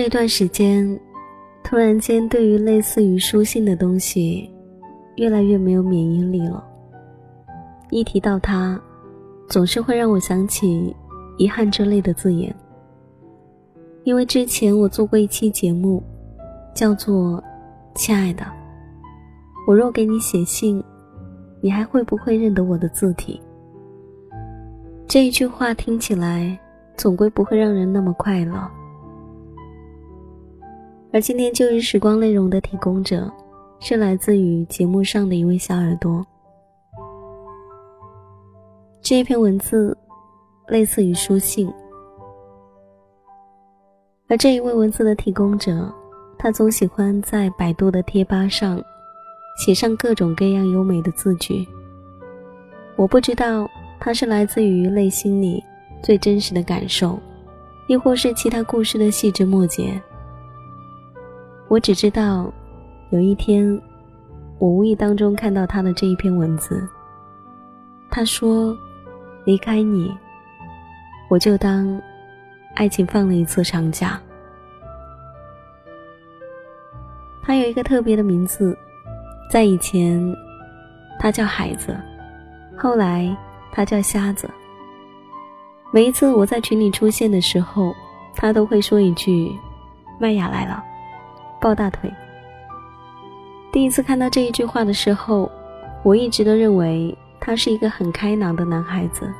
这段时间，突然间对于类似于书信的东西，越来越没有免疫力了。一提到它，总是会让我想起遗憾之类的字眼。因为之前我做过一期节目，叫做“亲爱的，我若给你写信，你还会不会认得我的字体？”这一句话听起来，总归不会让人那么快乐。而今天旧日时光内容的提供者，是来自于节目上的一位小耳朵。这一篇文字，类似于书信。而这一位文字的提供者，他总喜欢在百度的贴吧上，写上各种各样优美的字句。我不知道他是来自于内心里最真实的感受，亦或是其他故事的细枝末节。我只知道，有一天，我无意当中看到他的这一篇文字。他说：“离开你，我就当爱情放了一次长假。”他有一个特别的名字，在以前，他叫海子，后来他叫瞎子。每一次我在群里出现的时候，他都会说一句：“麦雅来了。”抱大腿。第一次看到这一句话的时候，我一直都认为他是一个很开朗的男孩子，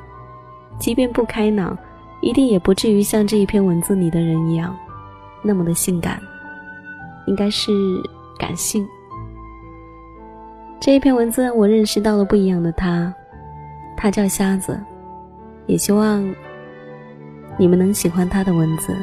即便不开朗，一定也不至于像这一篇文字里的人一样，那么的性感，应该是感性。这一篇文字让我认识到了不一样的他，他叫瞎子，也希望你们能喜欢他的文字。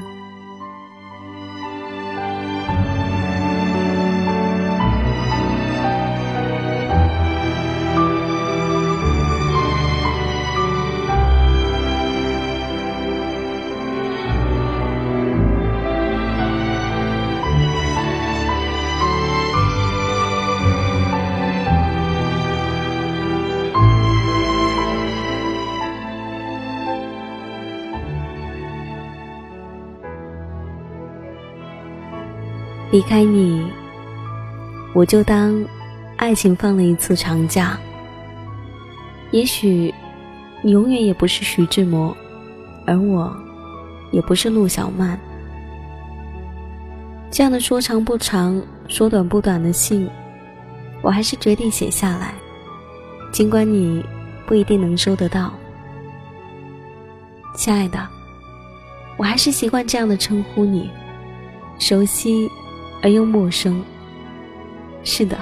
离开你，我就当爱情放了一次长假。也许你永远也不是徐志摩，而我也不是陆小曼。这样的说长不长，说短不短的信，我还是决定写下来，尽管你不一定能收得到。亲爱的，我还是习惯这样的称呼你，熟悉。而又陌生。是的，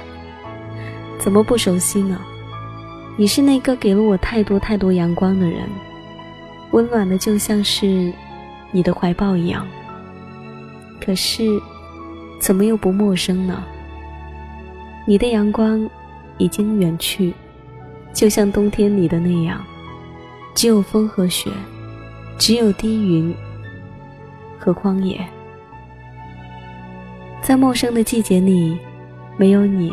怎么不熟悉呢？你是那个给了我太多太多阳光的人，温暖的就像是你的怀抱一样。可是，怎么又不陌生呢？你的阳光已经远去，就像冬天里的那样，只有风和雪，只有低云和荒野。在陌生的季节里，没有你，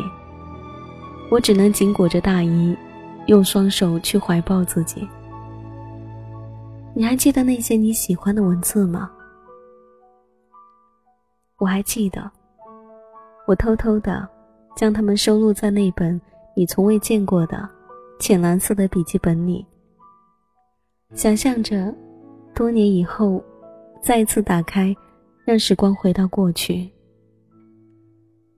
我只能紧裹着大衣，用双手去怀抱自己。你还记得那些你喜欢的文字吗？我还记得，我偷偷的将它们收录在那本你从未见过的浅蓝色的笔记本里，想象着多年以后再次打开，让时光回到过去。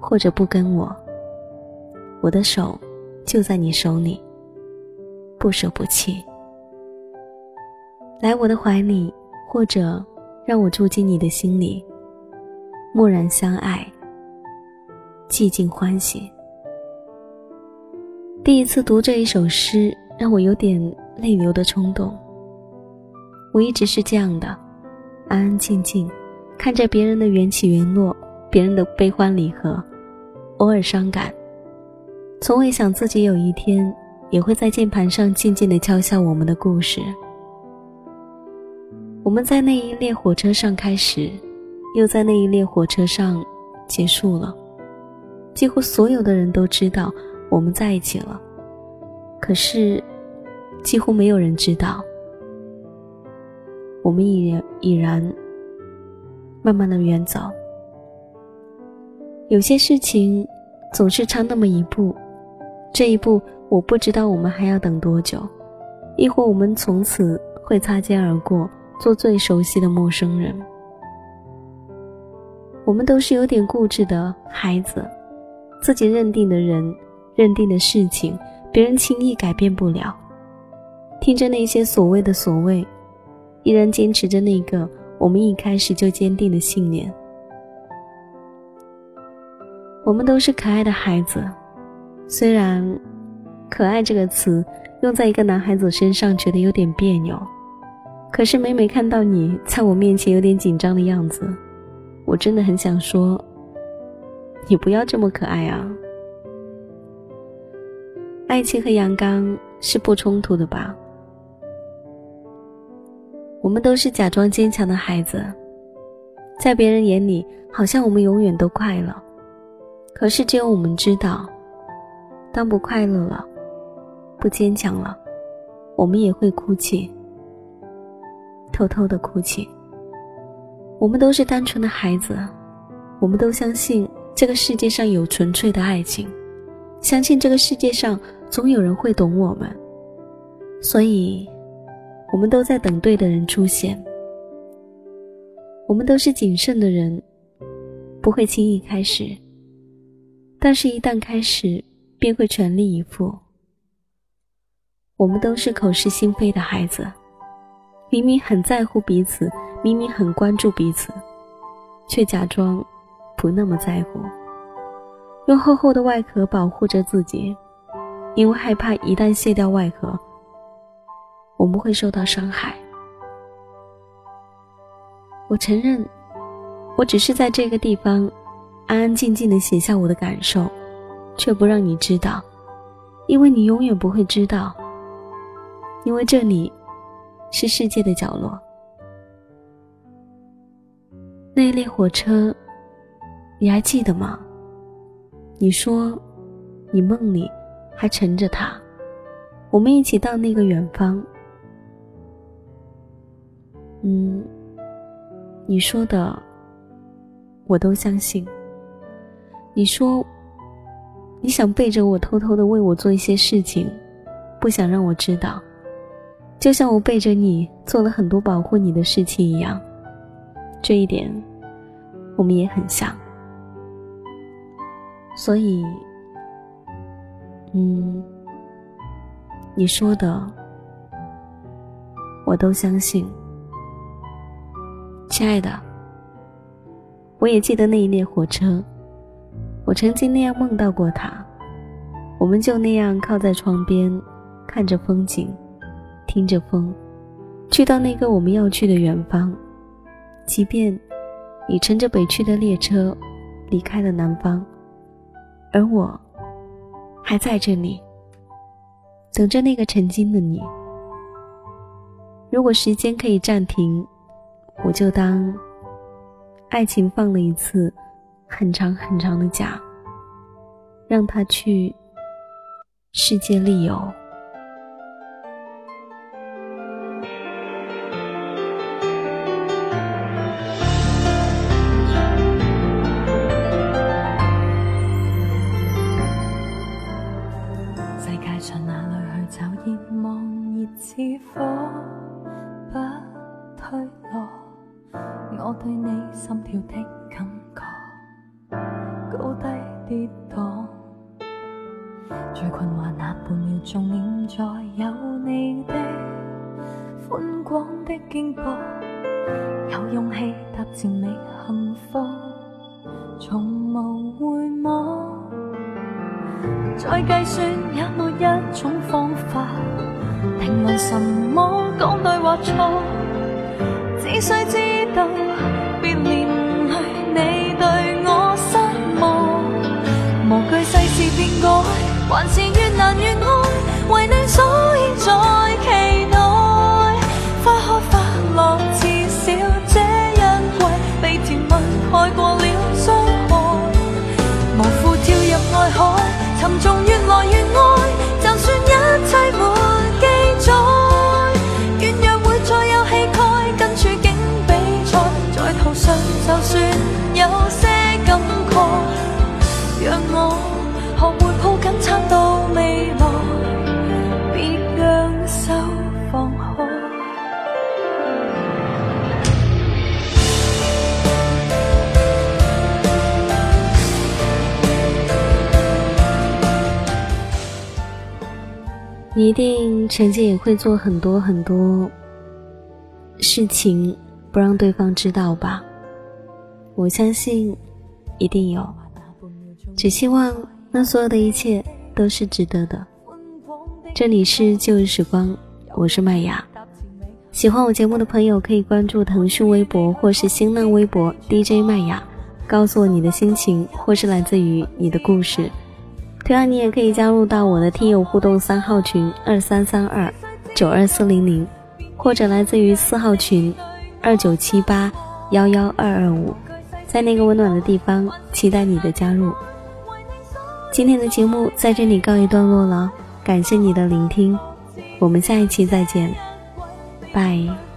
或者不跟我，我的手就在你手里，不舍不弃。来我的怀里，或者让我住进你的心里，默然相爱，寂静欢喜。第一次读这一首诗，让我有点泪流的冲动。我一直是这样的，安安静静，看着别人的缘起缘落，别人的悲欢离合，偶尔伤感，从未想自己有一天也会在键盘上静静地敲下我们的故事。我们在那一列火车上开始，又在那一列火车上结束了。几乎所有的人都知道我们在一起了，可是，几乎没有人知道，我们已然已然慢慢的远走。有些事情总是差那么一步，这一步我不知道我们还要等多久，亦或我们从此会擦肩而过。做最熟悉的陌生人，我们都是有点固执的孩子，自己认定的人、认定的事情，别人轻易改变不了。听着那些所谓的所谓，依然坚持着那个我们一开始就坚定的信念。我们都是可爱的孩子，虽然“可爱”这个词用在一个男孩子身上，觉得有点别扭。可是每每看到你在我面前有点紧张的样子，我真的很想说：“你不要这么可爱啊！”爱情和阳刚是不冲突的吧？我们都是假装坚强的孩子，在别人眼里好像我们永远都快乐，可是只有我们知道，当不快乐了，不坚强了，我们也会哭泣。偷偷的哭泣。我们都是单纯的孩子，我们都相信这个世界上有纯粹的爱情，相信这个世界上总有人会懂我们，所以，我们都在等对的人出现。我们都是谨慎的人，不会轻易开始，但是一旦开始，便会全力以赴。我们都是口是心非的孩子。明明很在乎彼此，明明很关注彼此，却假装不那么在乎，用厚厚的外壳保护着自己，因为害怕一旦卸掉外壳，我们会受到伤害。我承认，我只是在这个地方安安静静的写下我的感受，却不让你知道，因为你永远不会知道，因为这里。是世界的角落。那一列火车，你还记得吗？你说，你梦里还乘着它，我们一起到那个远方。嗯，你说的，我都相信。你说，你想背着我偷偷的为我做一些事情，不想让我知道。就像我背着你做了很多保护你的事情一样，这一点我们也很像。所以，嗯，你说的我都相信，亲爱的。我也记得那一列火车，我曾经那样梦到过他，我们就那样靠在窗边，看着风景。听着风，去到那个我们要去的远方。即便你乘着北去的列车离开了南方，而我还在这里等着那个曾经的你。如果时间可以暂停，我就当爱情放了一次很长很长的假，让他去世界旅游。世界上哪里去找热望热似火不退落？我对你心跳的。跌宕。最困惑那半秒钟，念在有你的宽广的肩膊，有勇气踏前觅幸福，从无回望。再计算有没一种方法，定论什么讲对或错，只需知道爱，你一定曾经也会做很多很多事情，不让对方知道吧？我相信，一定有。只希望。那所有的一切都是值得的。这里是旧日时光，我是麦雅。喜欢我节目的朋友可以关注腾讯微博或是新浪微博 DJ 麦雅，告诉我你的心情或是来自于你的故事。同样，你也可以加入到我的听友互动三号群二三三二九二四零零，或者来自于四号群二九七八幺幺二二五，在那个温暖的地方，期待你的加入。今天的节目在这里告一段落了，感谢你的聆听，我们下一期再见，拜。